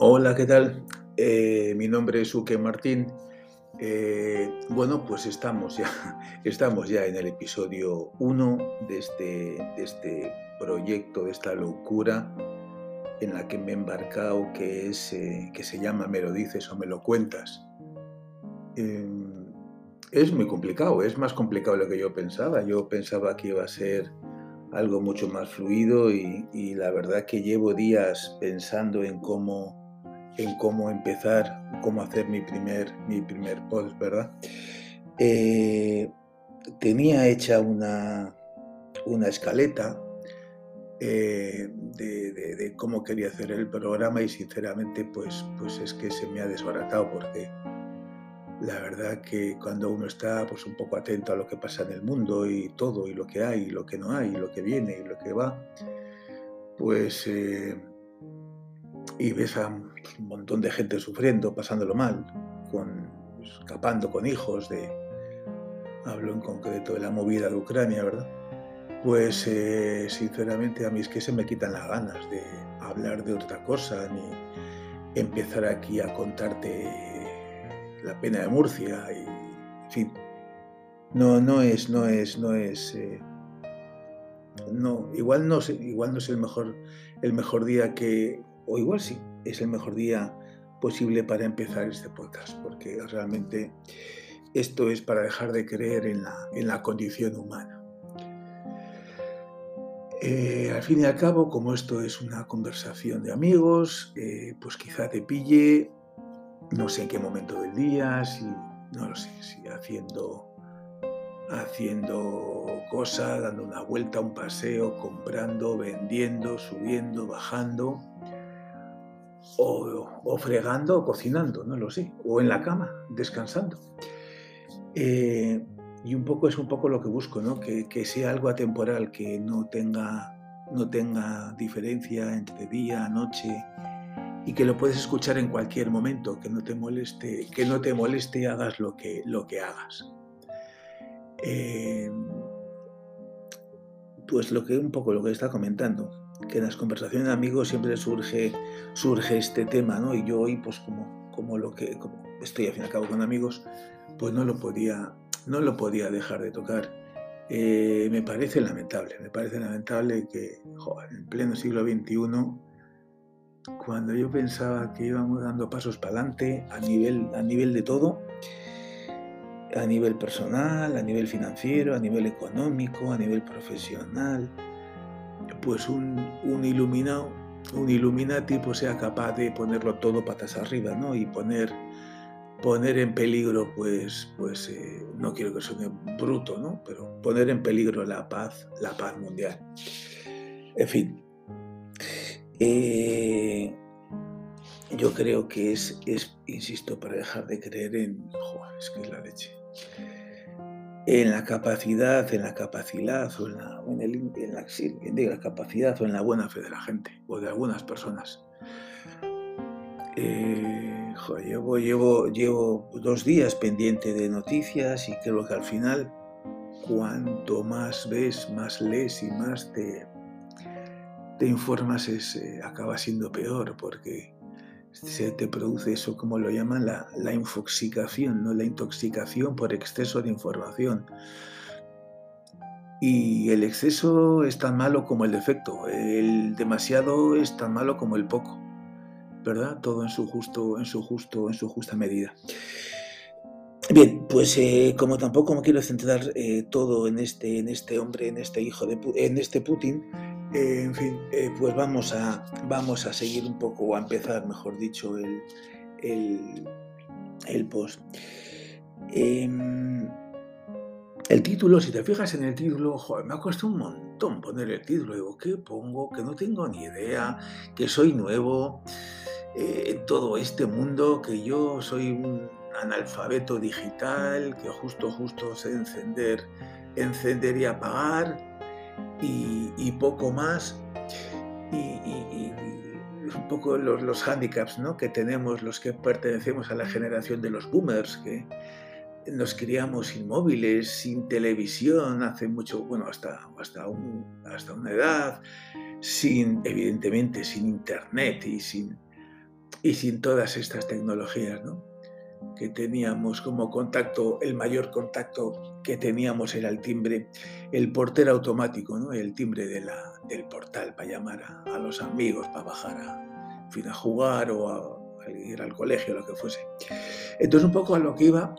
Hola, ¿qué tal? Eh, mi nombre es Uke Martín. Eh, bueno, pues estamos ya, estamos ya en el episodio 1 de este, de este proyecto, de esta locura en la que me he embarcado, que, es, eh, que se llama Me lo dices o me lo cuentas. Em, es muy complicado, es más complicado de lo que yo pensaba. Yo pensaba que iba a ser algo mucho más fluido y, y la verdad que llevo días pensando en cómo en cómo empezar, cómo hacer mi primer, mi primer post, ¿verdad? Eh, tenía hecha una, una escaleta eh, de, cómo quería hacer el programa y sinceramente pues, pues es que se me ha desbaratado porque la verdad que cuando uno está pues un poco atento a lo que pasa en el mundo y todo y lo que hay y lo que no hay y lo que viene y lo que va, pues eh, y ves a un montón de gente sufriendo, pasándolo mal, escapando con hijos de, hablo en concreto de la movida de Ucrania, ¿verdad? Pues eh, sinceramente a mí es que se me quitan las ganas de hablar de otra cosa, ni empezar aquí a contarte la pena de Murcia y, en fin, no, no es, no es, no es, eh, no, igual no, igual no es el mejor, el mejor día que, o igual sí, es el mejor día posible para empezar este podcast, porque realmente esto es para dejar de creer en la, en la condición humana. Eh, al fin y al cabo, como esto es una conversación de amigos, eh, pues quizá te pille, no sé en qué momento del día, si, no lo sé, si haciendo, haciendo cosas, dando una vuelta, un paseo, comprando, vendiendo, subiendo, bajando o, fregando o cocinando, no lo sé, o en la cama, descansando. Eh, y un poco es un poco lo que busco, ¿no? que, sea algo atemporal, que no tenga, no tenga diferencia entre día, noche, y que lo puedes escuchar en cualquier momento, que no te moleste, que no te moleste y hagas lo que, lo que hagas. Eh, pues lo que un poco lo que está comentando que en las conversaciones de amigos siempre surge, surge este tema, ¿no? Y yo hoy, pues como, como lo que como estoy al fin y al cabo con amigos, pues no lo podía, no lo podía dejar de tocar. Eh, me parece lamentable, me parece lamentable que en pleno siglo XXI, cuando yo pensaba que íbamos dando pasos para adelante a nivel, a nivel de todo, a nivel personal, a nivel financiero, a nivel económico, a nivel profesional, pues un, iluminado, un illuminati pues sea capaz de ponerlo todo patas arriba, ¿no? Y poner, poner en peligro, pues, pues eh, no quiero que suene bruto, ¿no? Pero poner en peligro la paz, la paz mundial. En fin. Eh, yo creo que es, es, insisto, para dejar de creer en... Joder, es que es la leche en la capacidad, en la capacidad o en la, en el, en la, en la capacidad o en la buena fe de la gente o de algunas personas. Eh, llevo, llevo, llevo dos días pendiente de noticias y creo que al final cuanto más ves, más lees y más te, te informas es, eh, acaba siendo peor porque se te produce eso, como lo llaman, la, infoxicación, ¿no? la intoxicación por exceso de información. Y el exceso es tan malo como el defecto, el demasiado es tan malo como el poco, ¿verdad? Todo en su justo, en su justo, en su justa medida. Bien, pues eh, como tampoco me quiero centrar eh, todo en este, en este hombre, en este hijo de, en este Putin, eh, en fin, eh, pues vamos a, vamos a seguir un poco, o a empezar, mejor dicho, el, el, post. Em, el título, si te fijas en el título, joder, me ha costado un montón poner el título. Digo, ¿qué pongo? Que no tengo ni idea, que soy nuevo eh, en todo este mundo, que yo soy un analfabeto digital, que justo, justo sé encender, encender y apagar y, poco más. Y, un poco los, los handicaps ¿no? que tenemos los que pertenecemos a la generación de los boomers, que nos criamos inmóviles, sin televisión, hace mucho, bueno, hasta, hasta, hasta una edad, sin, evidentemente, sin internet y sin, y sin todas estas tecnologías, ¿no? Que teníamos como contacto, el mayor contacto que teníamos era el timbre, el portero automático, ¿no? el timbre de la, del portal para llamar a, los amigos, para bajar a, fin, a jugar o a, ir al colegio, lo que fuese. Entonces un poco a lo que iba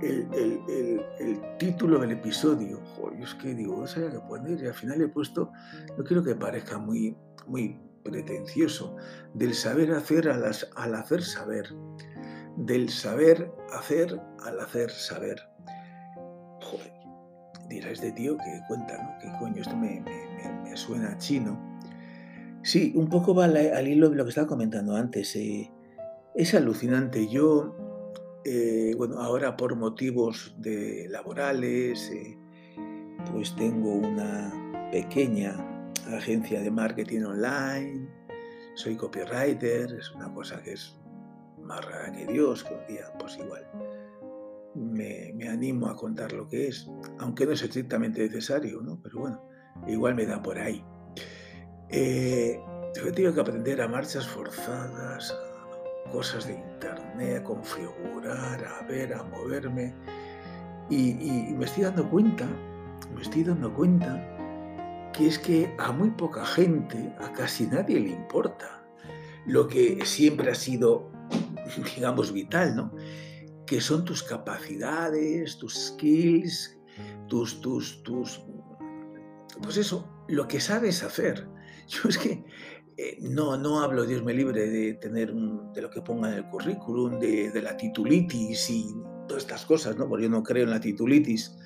el, el, el, título del episodio, joder, es que digo, no sabía qué poner y al final he puesto, no quiero que parezca muy, muy pretencioso, del saber hacer al, al hacer saber del saber hacer al hacer saber. Joder, dirá este tío que cuenta, ¿no? ¿Qué coño? Esto me, suena chino. Sí, un poco va al hilo de lo que estaba comentando antes. Eh, es alucinante. Yo, eh, bueno, ahora por motivos de laborales, eh, pues tengo una pequeña agencia de marketing online, soy copywriter, es una cosa que es más rara que Dios, pues igual me, animo a contar lo que es, aunque no es estrictamente necesario, ¿no? pero bueno, igual me da por ahí. Eh, he tenido que aprender a marchas forzadas, a cosas de internet, a configurar, a ver, a moverme. Y, y, me estoy dando cuenta, me estoy dando cuenta que es que a muy poca gente, a casi nadie le importa lo que siempre ha sido digamos, vital, ¿no? Que son tus capacidades, tus skills, tus, tus, tus, pues eso, lo que sabes hacer. Yo es que eh, no, no hablo, Dios me libre, de tener de lo que ponga en el currículum, de, la titulitis y todas estas cosas, ¿no? Porque yo no creo en la titulitis.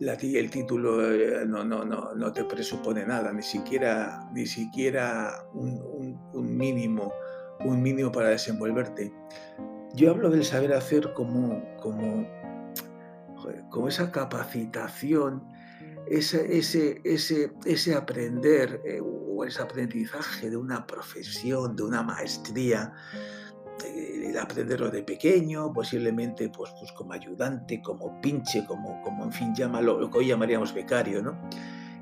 La, el título eh, no, no, no, no, te presupone nada, ni siquiera, ni siquiera un mínimo un mínimo para desenvolverte. Yo hablo del saber hacer como, como, como esa capacitación, ese, ese, ese, ese aprender eh, o ese aprendizaje de una profesión, de una maestría, el aprenderlo de pequeño, posiblemente pues, pues como ayudante, como pinche, como, como en fin, llámalo, lo que hoy llamaríamos becario, ¿no?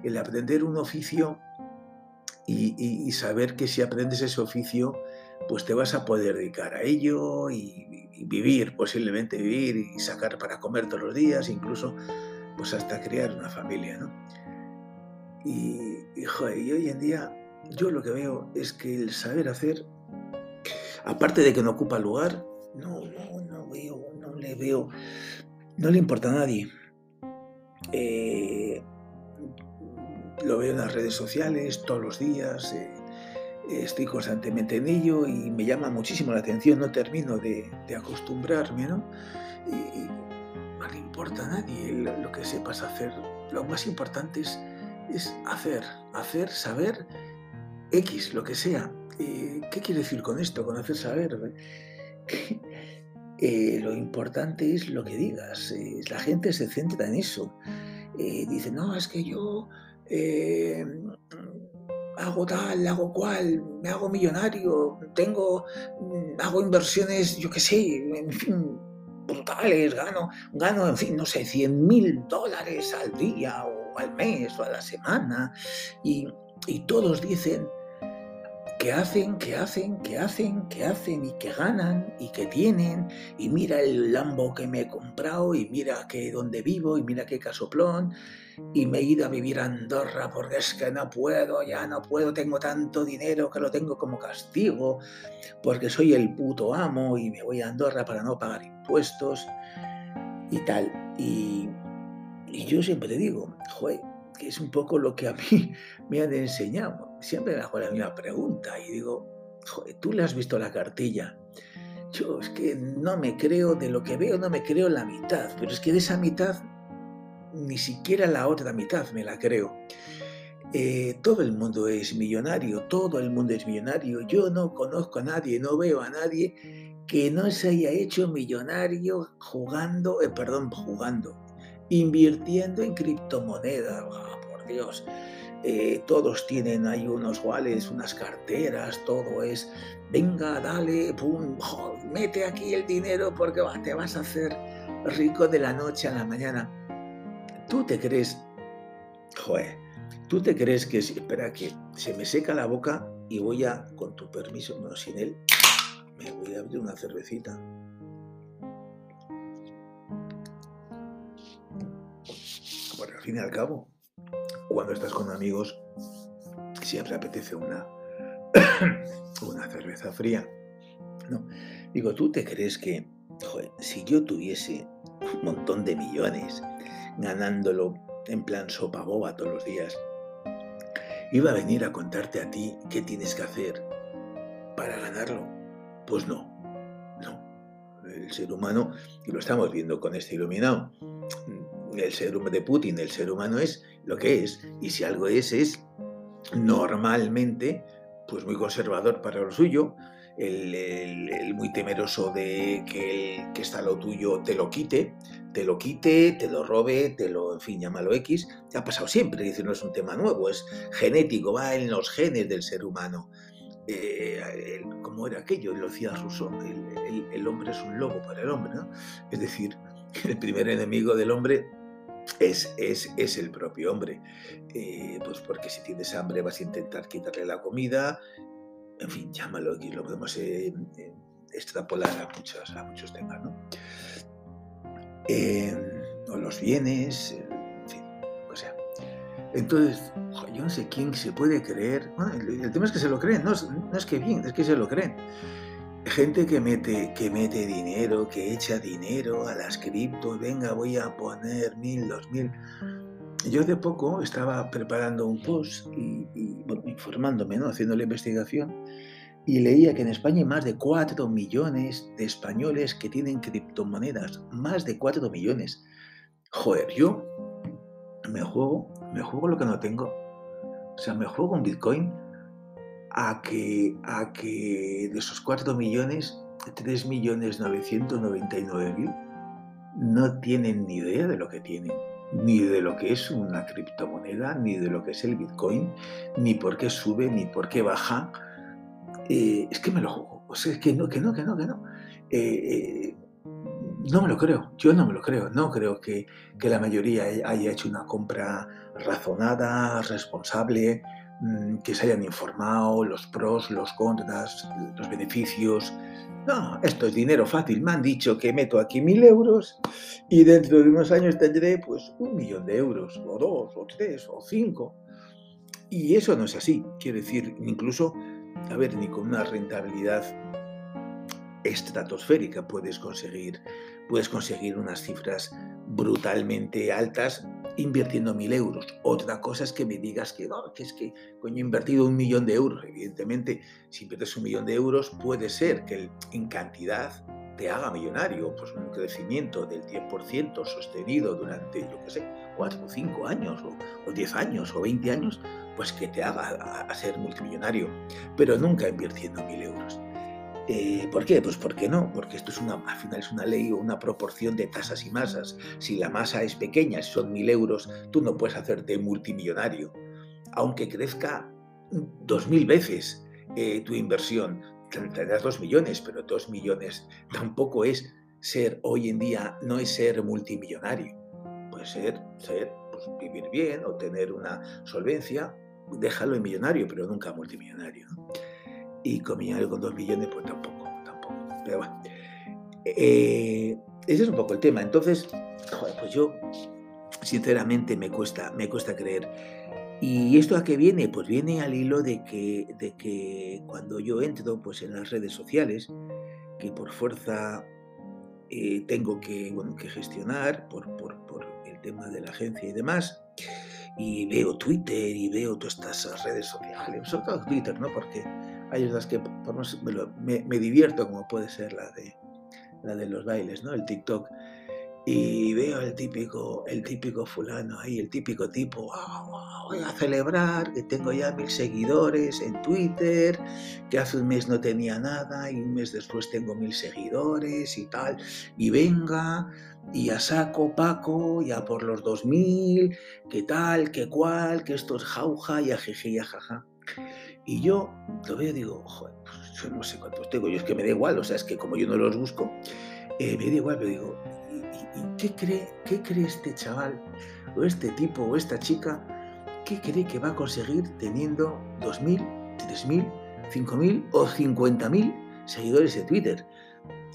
El aprender un oficio y saber que si aprendes ese oficio, pues te vas a poder dedicar a ello y, vivir, posiblemente vivir y sacar para comer todos los días, incluso pues hasta crear una familia, ¿no? Y, y, hoy en día yo lo que veo es que el saber hacer, aparte de que no ocupa lugar, no, no, no veo, no le veo, no le importa a nadie. Eh, lo veo en las redes sociales todos los días. Eh, estoy constantemente en ello y me llama muchísimo la atención, no termino de, acostumbrarme, ¿no? Y, no le importa a nadie lo, que sepas hacer. Lo más importante es, es hacer, hacer, saber X, lo que sea. Eh, ¿Qué quiere decir con esto, con hacer saber? Eh, lo importante es lo que digas. Eh, la gente se centra en eso. dice, no, es que yo hago tal, hago cual, me hago millonario, tengo, mm, hago inversiones, yo qué sé, en fin, brutales, gano, gano, en fin, no sé, 100 mil dólares al día o al mes o a la semana. Y, y todos dicen, que hacen, que hacen, que hacen, que hacen y que ganan y que tienen y mira el Lambo que me he comprado y mira que donde vivo y mira qué casoplón y me he ido a vivir a Andorra porque es que no puedo, ya no puedo, tengo tanto dinero que lo tengo como castigo porque soy el puto amo y me voy a Andorra para no pagar impuestos y tal. Y, y yo siempre digo, joder, que es un poco lo que a mí me han enseñado. Siempre me hago la misma pregunta y digo, tú le has visto la cartilla. Yo es que no me creo, de lo que veo no me creo la mitad, pero es que de esa mitad ni siquiera la otra mitad me la creo. Eh, todo el mundo es millonario, todo el mundo es millonario. Yo no conozco a nadie, no veo a nadie que no se haya hecho millonario jugando, eh, perdón, jugando, invirtiendo en criptomonedas. Ah, por Dios, eh, todos tienen ahí unos wallets, unas carteras, todo es, venga, dale, pum, mete aquí el dinero porque te vas a hacer rico de la noche a la mañana. ¿Tú te crees, joder, tú te crees que, espera, que se me seca la boca y voy a, con tu permiso, no, sin él, me voy a abrir una cervecita. Porque al fin y al cabo, cuando estás con amigos, siempre apetece una, una cerveza fría. ¿no? Digo, ¿tú te crees que si yo tuviese un montón de millones ganándolo en plan sopa boba todos los días, iba a venir a contarte a ti qué tienes que hacer para ganarlo? Pues no, no. El ser humano, y lo estamos viendo con este iluminado, el ser humano de Putin, el ser humano es lo que es, y si algo es, es normalmente pues muy conservador para lo suyo, el, muy temeroso de que el que está lo tuyo te lo quite, te lo quite, te lo robe, te lo, en fin, llámalo X, ha pasado siempre, dice, no es un tema nuevo, es genético, va en los genes del ser humano. Eh, como era aquello, lo decía Rousseau, el, hombre es un lobo para el hombre, ¿no? Es decir, el primer enemigo del hombre es, es, es, el propio hombre. Eh, pues porque si tienes hambre vas a intentar quitarle la comida, en fin, llámalo aquí, lo podemos eh, eh, extrapolar a muchos, a muchos temas, ¿no? Em, o los bienes, en fin, o sea. Entonces, yo no sé quién se puede creer, el, tema es que se lo creen, no, no es que bien, es que se lo creen. Gente que mete, que mete dinero, que echa dinero a las criptos, venga, voy a poner mil, dos mil. Yo de poco estaba preparando un post y, informándome, ¿no? haciendo la investigación, y leía que en España hay más de 4 millones de españoles que tienen criptomonedas. Más de 4 millones. Joder, yo me juego, me juego lo que no tengo. O sea, me juego un Bitcoin a que, a que de esos 4 millones, 3 millones 999 mil no tienen ni idea de lo que tienen ni de lo que es una criptomoneda, ni de lo que es el Bitcoin, ni por qué sube, ni por qué baja. Eh, es que me lo juego. O sea, es que no, que no, que no, que no. Eh, eh, no me lo creo, yo no me lo creo, no creo que, que la mayoría haya hecho una compra razonada, responsable, que se hayan informado los pros, los contras, los beneficios, no, esto es dinero fácil. Me han dicho que meto aquí mil euros y dentro de unos años tendré pues un millón de euros, o dos, o tres, o cinco. Y eso no es así. Quiere decir, incluso, a ver, ni con una rentabilidad estratosférica puedes conseguir, puedes conseguir unas cifras brutalmente altas invirtiendo mil euros. Otra cosa es que me digas que no, que es que coño he invertido un millón de euros. Evidentemente, si inviertes un millón de euros, puede ser que en cantidad te haga millonario, pues un crecimiento del 10% sostenido durante, yo qué sé, 4 o 5 años, o, o 10 años, o 20 años, pues que te haga a, ser multimillonario, pero nunca invirtiendo mil euros. Eh, ¿Por qué? Pues porque no, porque esto es una, al final es una ley o una proporción de tasas y masas. Si la masa es pequeña, si son mil euros, tú no puedes hacerte multimillonario. Aunque crezca dos mil veces eh, tu inversión, tendrás dos millones, pero dos millones tampoco es ser hoy en día, no es ser multimillonario. Puede ser, ser pues, vivir bien o tener una solvencia, déjalo en millonario, pero nunca multimillonario. ¿no? Y con millonario con dos millones, pues tampoco, tampoco. Pero bueno, eh, ese es un poco el tema. Entonces, pues yo, sinceramente, me cuesta, me cuesta creer. ¿Y esto a qué viene? Pues viene al hilo de que, de que cuando yo entro pues, en las redes sociales, que por fuerza eh, tengo que, bueno, que gestionar por, por, por el tema de la agencia y demás, y veo Twitter y veo todas estas redes sociales, sobre todo Twitter, ¿no? Porque hay otras que por me, divierto, como puede ser la de, la de los bailes, ¿no? El TikTok. Y veo el típico, el típico fulano ahí, el típico tipo, voy a celebrar que tengo ya mil seguidores en Twitter, que hace un mes no tenía nada y un mes después tengo mil seguidores y tal, y venga, y a saco Paco, ya por los dos mil, que tal, que cual, que esto es jauja y a jeje y a jaja. Y yo lo veo y digo, joder, pues yo no sé cuántos tengo, yo es que me da igual, o sea, es que como yo no los busco, eh, me da igual, pero digo, ¿y, qué, cree, qué cree este chaval, o este tipo, o esta chica, qué cree que va a conseguir teniendo 2.000, 3.000, 5.000 o 50.000 seguidores de Twitter.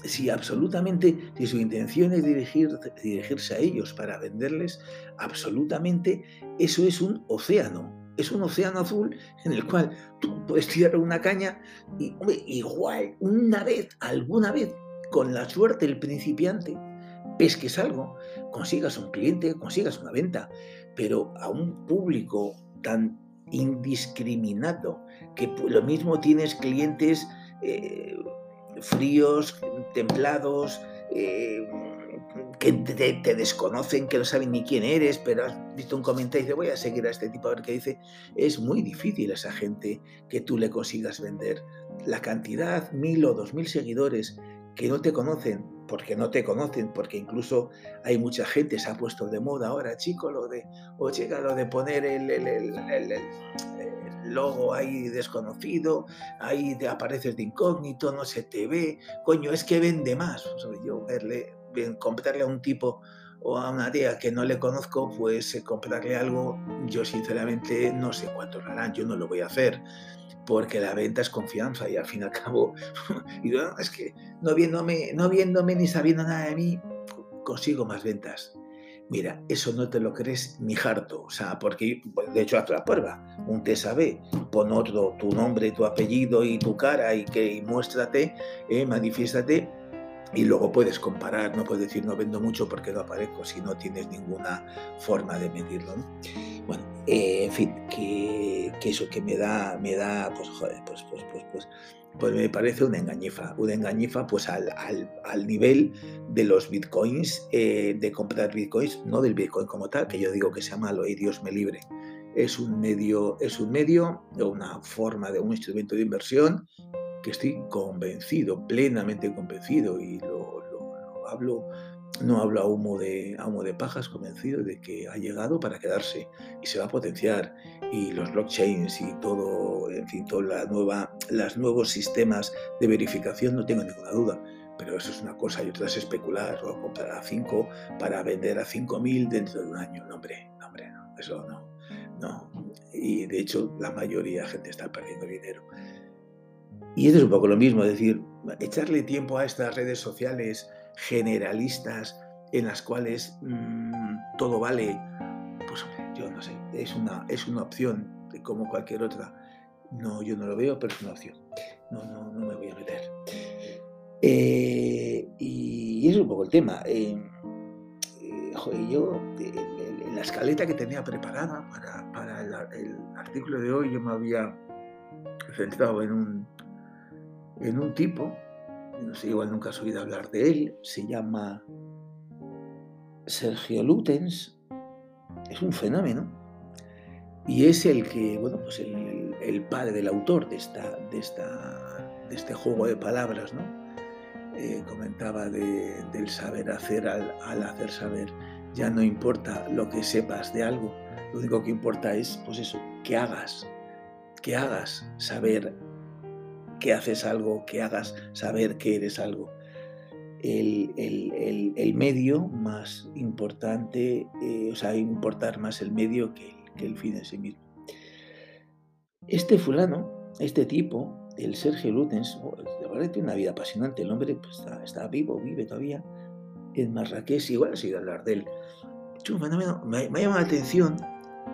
Si absolutamente, si su intención es dirigir, dirigirse a ellos para venderles, absolutamente eso es un océano. Es un océano azul en el cual tú puedes tirar una caña y, igual, una vez, alguna vez, con la suerte del principiante, pesques algo, consigas un cliente, consigas una venta, pero a un público tan indiscriminado, que lo mismo tienes clientes eh, fríos, templados, eh, que te, desconocen, que no saben ni quién eres, pero has visto un comentario y dices, voy a seguir a este tipo a ver qué dice. Es muy difícil a esa gente que tú le consigas vender. La cantidad, mil o dos mil seguidores que no te conocen, porque no te conocen, porque incluso hay mucha gente, se ha puesto de moda ahora, chico, lo de, o llega lo de poner el, el, logo ahí desconocido, ahí te apareces de incógnito, no se te ve, coño, es que vende más. yo verle, comprarle a un tipo o a una tía que no le conozco, pues eh, comprarle algo, yo sinceramente no sé cuánto harán, yo no lo voy a hacer porque la venta es confianza y al fin y al cabo, y es que no viéndome, no viéndome ni sabiendo nada de mí, consigo más ventas. Mira, eso no te lo crees ni harto, o sea, porque pues, de hecho haz la prueba, un te sabe, pon otro, tu nombre, tu apellido y tu cara y que muéstrate, eh, manifiéstate y luego puedes comparar, no puedes decir no vendo mucho porque no aparezco si no tienes ninguna forma de medirlo. Bueno, eh, en fin, que, eso que me da, me da, pues joder, pues, pues, pues, pues, pues me parece una engañifa, una engañifa pues al, al, nivel de los bitcoins, eh, de comprar bitcoins, no del bitcoin como tal, que yo digo que sea malo y Dios me libre. Es un medio, es un medio, una forma de un instrumento de inversión que estoy convencido, plenamente convencido, y lo, hablo, no hablo a humo, de, humo de pajas, convencido de que ha llegado para quedarse y se va a potenciar. Y los blockchains y todo, en fin, toda la nueva, los nuevos sistemas de verificación, no tengo ninguna duda. Pero eso es una cosa y otra es especular o comprar a 5 para vender a 5.000 dentro de un año. No, hombre, no, hombre, no, eso no. No. Y de hecho, la mayoría de gente está perdiendo dinero. Y eso es un poco lo mismo, es decir, echarle tiempo a estas redes sociales generalistas en las cuales mm, todo vale, pues yo no sé, es una, es una opción como cualquier otra. No, yo no lo veo, pero es una opción. No, no, no me voy a meter. Eh, y, es un poco el tema. Eh, eh, yo, en la escaleta que tenía preparada para, para el artículo de hoy, yo me había centrado en un en un tipo, no sé, igual nunca has oído hablar de él, se llama Sergio Lutens, es un fenómeno, y es el que, bueno, pues el, padre del autor de, esta, de, esta, de este juego de palabras, ¿no? Eh, comentaba del saber hacer al, al, hacer saber. Ya no importa lo que sepas de algo, lo único que importa es, pues eso, que hagas, que hagas saber que haces algo, que hagas saber que eres algo. El, medio más importante, eh, o sea, importar más el medio que el, fin en sí mismo. Este fulano, este tipo, el Sergio Lutens, oh, de verdad tiene una vida apasionante. El hombre pues, está, vivo, vive todavía en Marrakech, igual ha sido hablar de él. me ha llamado la atención.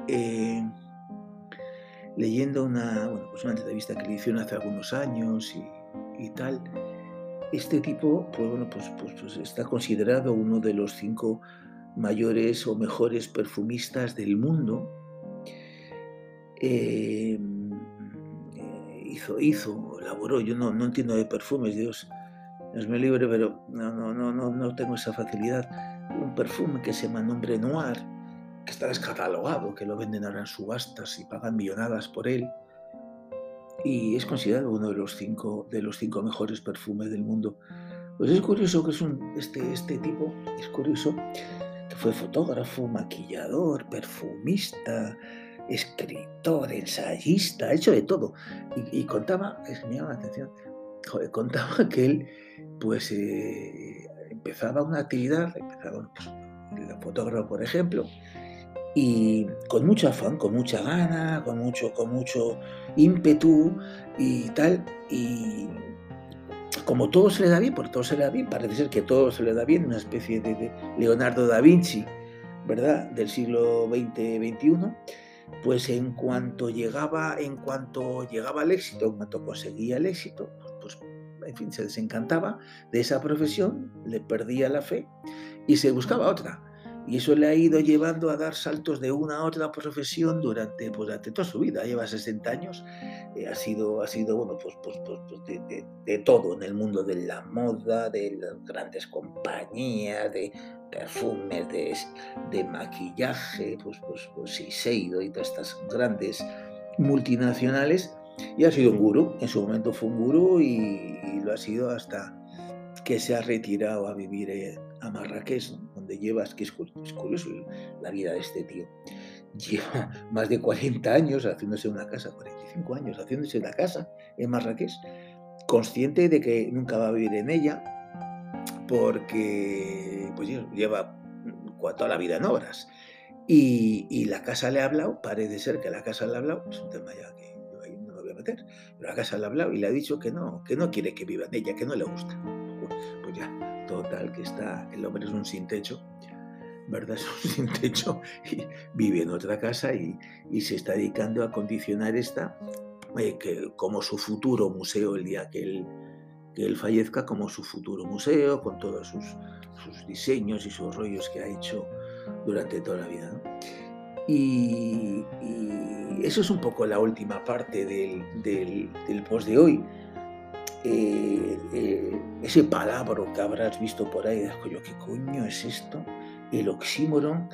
Eh, leyendo una, bueno, pues una entrevista que le hicieron hace algunos años y, tal, este tipo pues, bueno, pues, pues, pues, está considerado uno de los cinco mayores o mejores perfumistas del mundo. Em, eh, hizo, hizo, elaboró, yo no, no entiendo de perfumes, Dios, Dios me libre, pero no, no, no, no tengo esa facilidad. Un perfume que se llama Nombre Noir, que está descatalogado, que lo venden ahora en subastas y pagan millonadas por él. Y es considerado uno de los cinco, de los cinco mejores perfumes del mundo. Pues es curioso que es un, este, este tipo, es curioso, que fue fotógrafo, maquillador, perfumista, escritor, ensayista, ha hecho de todo. Y, contaba, es me llama la atención, contaba que él, pues, eh, empezaba una actividad, empezaba, pues, el fotógrafo, por ejemplo, y con mucho afán, con mucha gana, con mucho, con mucho ímpetu y tal. Y, como todo se le da bien, por todo se le da bien, parece ser que todo se le da bien, una especie de, Leonardo da Vinci, ¿verdad? Del siglo XX-XXI, pues en cuanto llegaba, en cuanto llegaba al éxito, en cuanto conseguía el éxito, pues en fin, se desencantaba de esa profesión, le perdía la fe y se buscaba otra. Y eso le ha ido llevando a dar saltos de una a otra profesión durante, pues, durante toda su vida. Lleva 60 años, eh, ha, sido, ha sido bueno, pues, pues, pues, pues de, de, todo en el mundo de la moda, de las grandes compañías, de perfumes, de, de maquillaje, pues, pues, pues Seido y todas estas grandes multinacionales. Y ha sido un gurú, en su momento fue un gurú y, y lo ha sido hasta que se ha retirado a vivir a Marrakech, donde llevas, que es, curioso la vida de este tío, lleva más de 40 años haciéndose una casa, 45 años haciéndose una casa en Marrakech, consciente de que nunca va a vivir en ella, porque pues, lleva toda la vida en obras. Y, la casa le ha hablado, parece ser que la casa le ha hablado, es un tema ya que yo ahí no me voy a meter, pero la casa le ha hablado y le ha dicho que no, que no quiere que viva en ella, que no le gusta. Pues ya, total, que está, el hombre es un sin techo, ¿verdad? Es un sin techo y vive en otra casa y, se está dedicando a condicionar esta que, como su futuro museo el día que él, que él fallezca, como su futuro museo, con todos sus, sus diseños y sus rollos que ha hecho durante toda la vida. Y, eso es un poco la última parte del, del post de hoy. Eh, eh, ese palabra que habrás visto por ahí, yo, ¿qué coño es esto? El oxímoron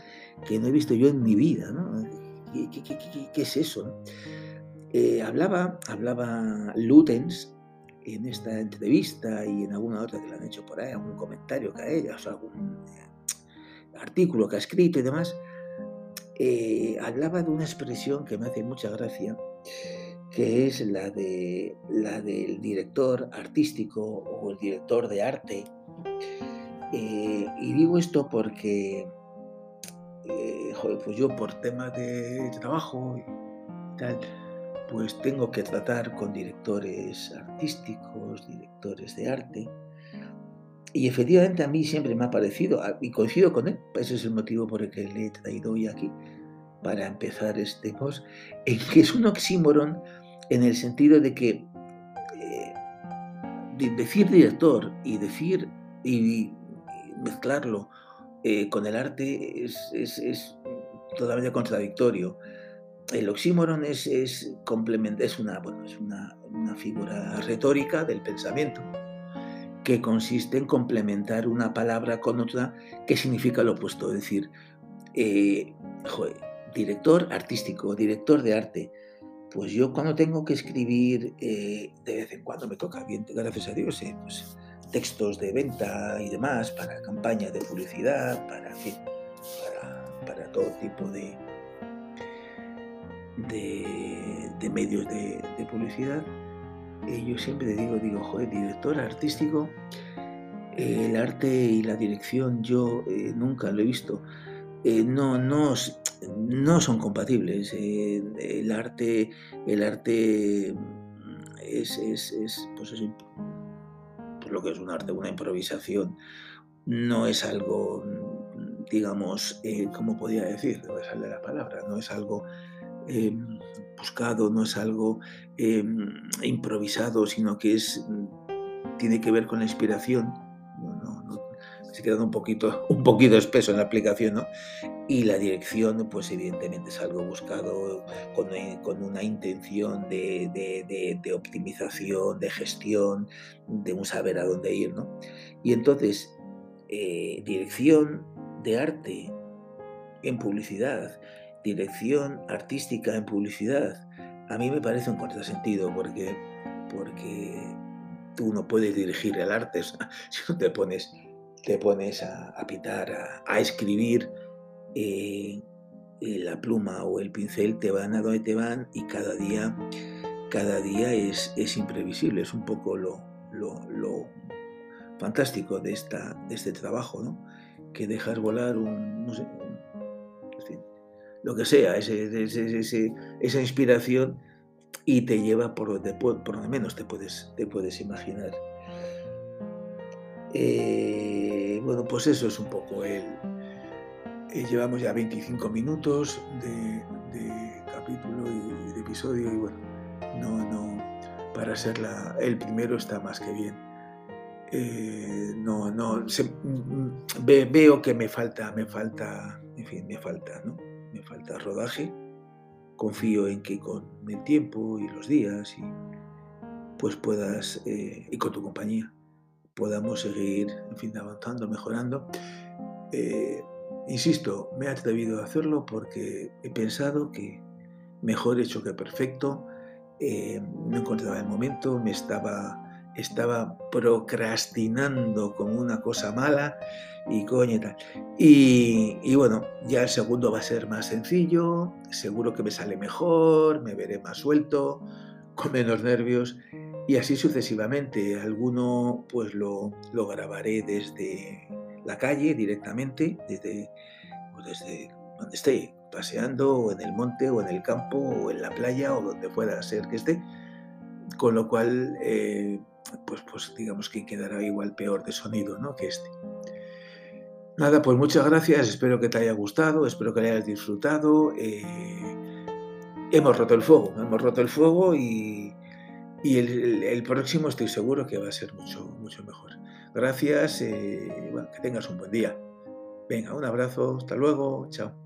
que no he visto yo en mi vida, ¿no? ¿Qué, es eso? Eh, hablaba, hablaba Lutens en esta entrevista y en alguna otra que le han hecho por ahí, algún comentario que ha hecho, o sea, algún artículo que ha escrito y demás, hablaba de una expresión que me hace mucha gracia, que es la, de, la del director artístico o el director de arte. Eh, y digo esto porque, eh, pues yo por temas de trabajo y tal, pues tengo que tratar con directores artísticos, directores de arte. Y efectivamente a mí siempre me ha parecido, y coincido con él, ese es el motivo por el que le he traído hoy aquí, para empezar este post, en que es un oxímoron en el sentido de que eh, decir director y decir y, mezclarlo eh, con el arte es, es, totalmente contradictorio. El oxímoron es, es, es, una, bueno, es una, figura retórica del pensamiento que consiste en complementar una palabra con otra que significa lo opuesto. Es decir, eh, director artístico, director de arte, pues yo cuando tengo que escribir, eh, de vez en cuando me toca, bien, gracias a Dios, eh, pues textos de venta y demás para campañas de publicidad, para, todo tipo de, de, medios de, publicidad. Eh, yo siempre digo, digo, joder, director artístico, el arte y la dirección yo nunca lo he visto. no, no, no son compatibles. Eh, el arte, el arte mm, es, es, pues pues lo que es un arte, una improvisación. No es algo, mm, digamos, eh, ¿cómo podría decir? No sale la palabra, no es algo em, buscado, no es algo em, improvisado, sino que es, mm, tiene que ver con la inspiración. se queda un poquito, un poquito espeso en la aplicación, ¿no? Y la dirección, pues evidentemente es algo buscado con, eh, una intención de, optimización, de gestión, de un saber a dónde ir, ¿no? Y entonces, eh, dirección de arte en publicidad, dirección artística en publicidad, a mí me parece un contrasentido porque, porque tú no puedes dirigir el arte si no te pones, te pones a, pitar, a escribir, eh, eh, la pluma o el pincel te van a donde te van y cada día, cada día es, es imprevisible. Es un poco lo, lo, fantástico de, esta, de este trabajo, ¿no? que dejas volar un, lo que sea, ese, esa inspiración y te lleva por donde, por donde menos te puedes, te puedes imaginar. Eh, bueno, pues eso es un poco el... Eh, llevamos ya 25 minutos de, capítulo y de episodio y bueno, no, no, para ser el primero está más que bien. Eh, no, no, mm, veo que me falta, me falta, en fin, me falta, ¿no? Me falta rodaje. Confío en que con el tiempo y los días y pues puedas, y con tu compañía, podamos seguir, en fin, avanzando, mejorando. Eh, insisto, me he atrevido a hacerlo porque he pensado que mejor hecho que perfecto. Eh, no encontraba el momento, me estaba, estaba procrastinando como una cosa mala y coño y tal. Y, y, bueno, ya el segundo va a ser más sencillo, seguro que me sale mejor, me veré más suelto, con menos nervios y así sucesivamente. Alguno pues lo, lo grabaré desde la calle directamente, desde, pues, desde donde esté, paseando o en el monte o en el campo o en la playa o donde pueda ser que esté. Con lo cual, eh, pues, pues digamos que quedará igual peor de sonido ¿no? que este. Nada, pues muchas gracias, espero que te haya gustado, espero que le hayas disfrutado. Eh, hemos roto el fuego, hemos roto el fuego y, y el, próximo estoy seguro que va a ser mucho, mucho mejor. Gracias, eh, que tengas un buen día. Venga, un abrazo, hasta luego, chao.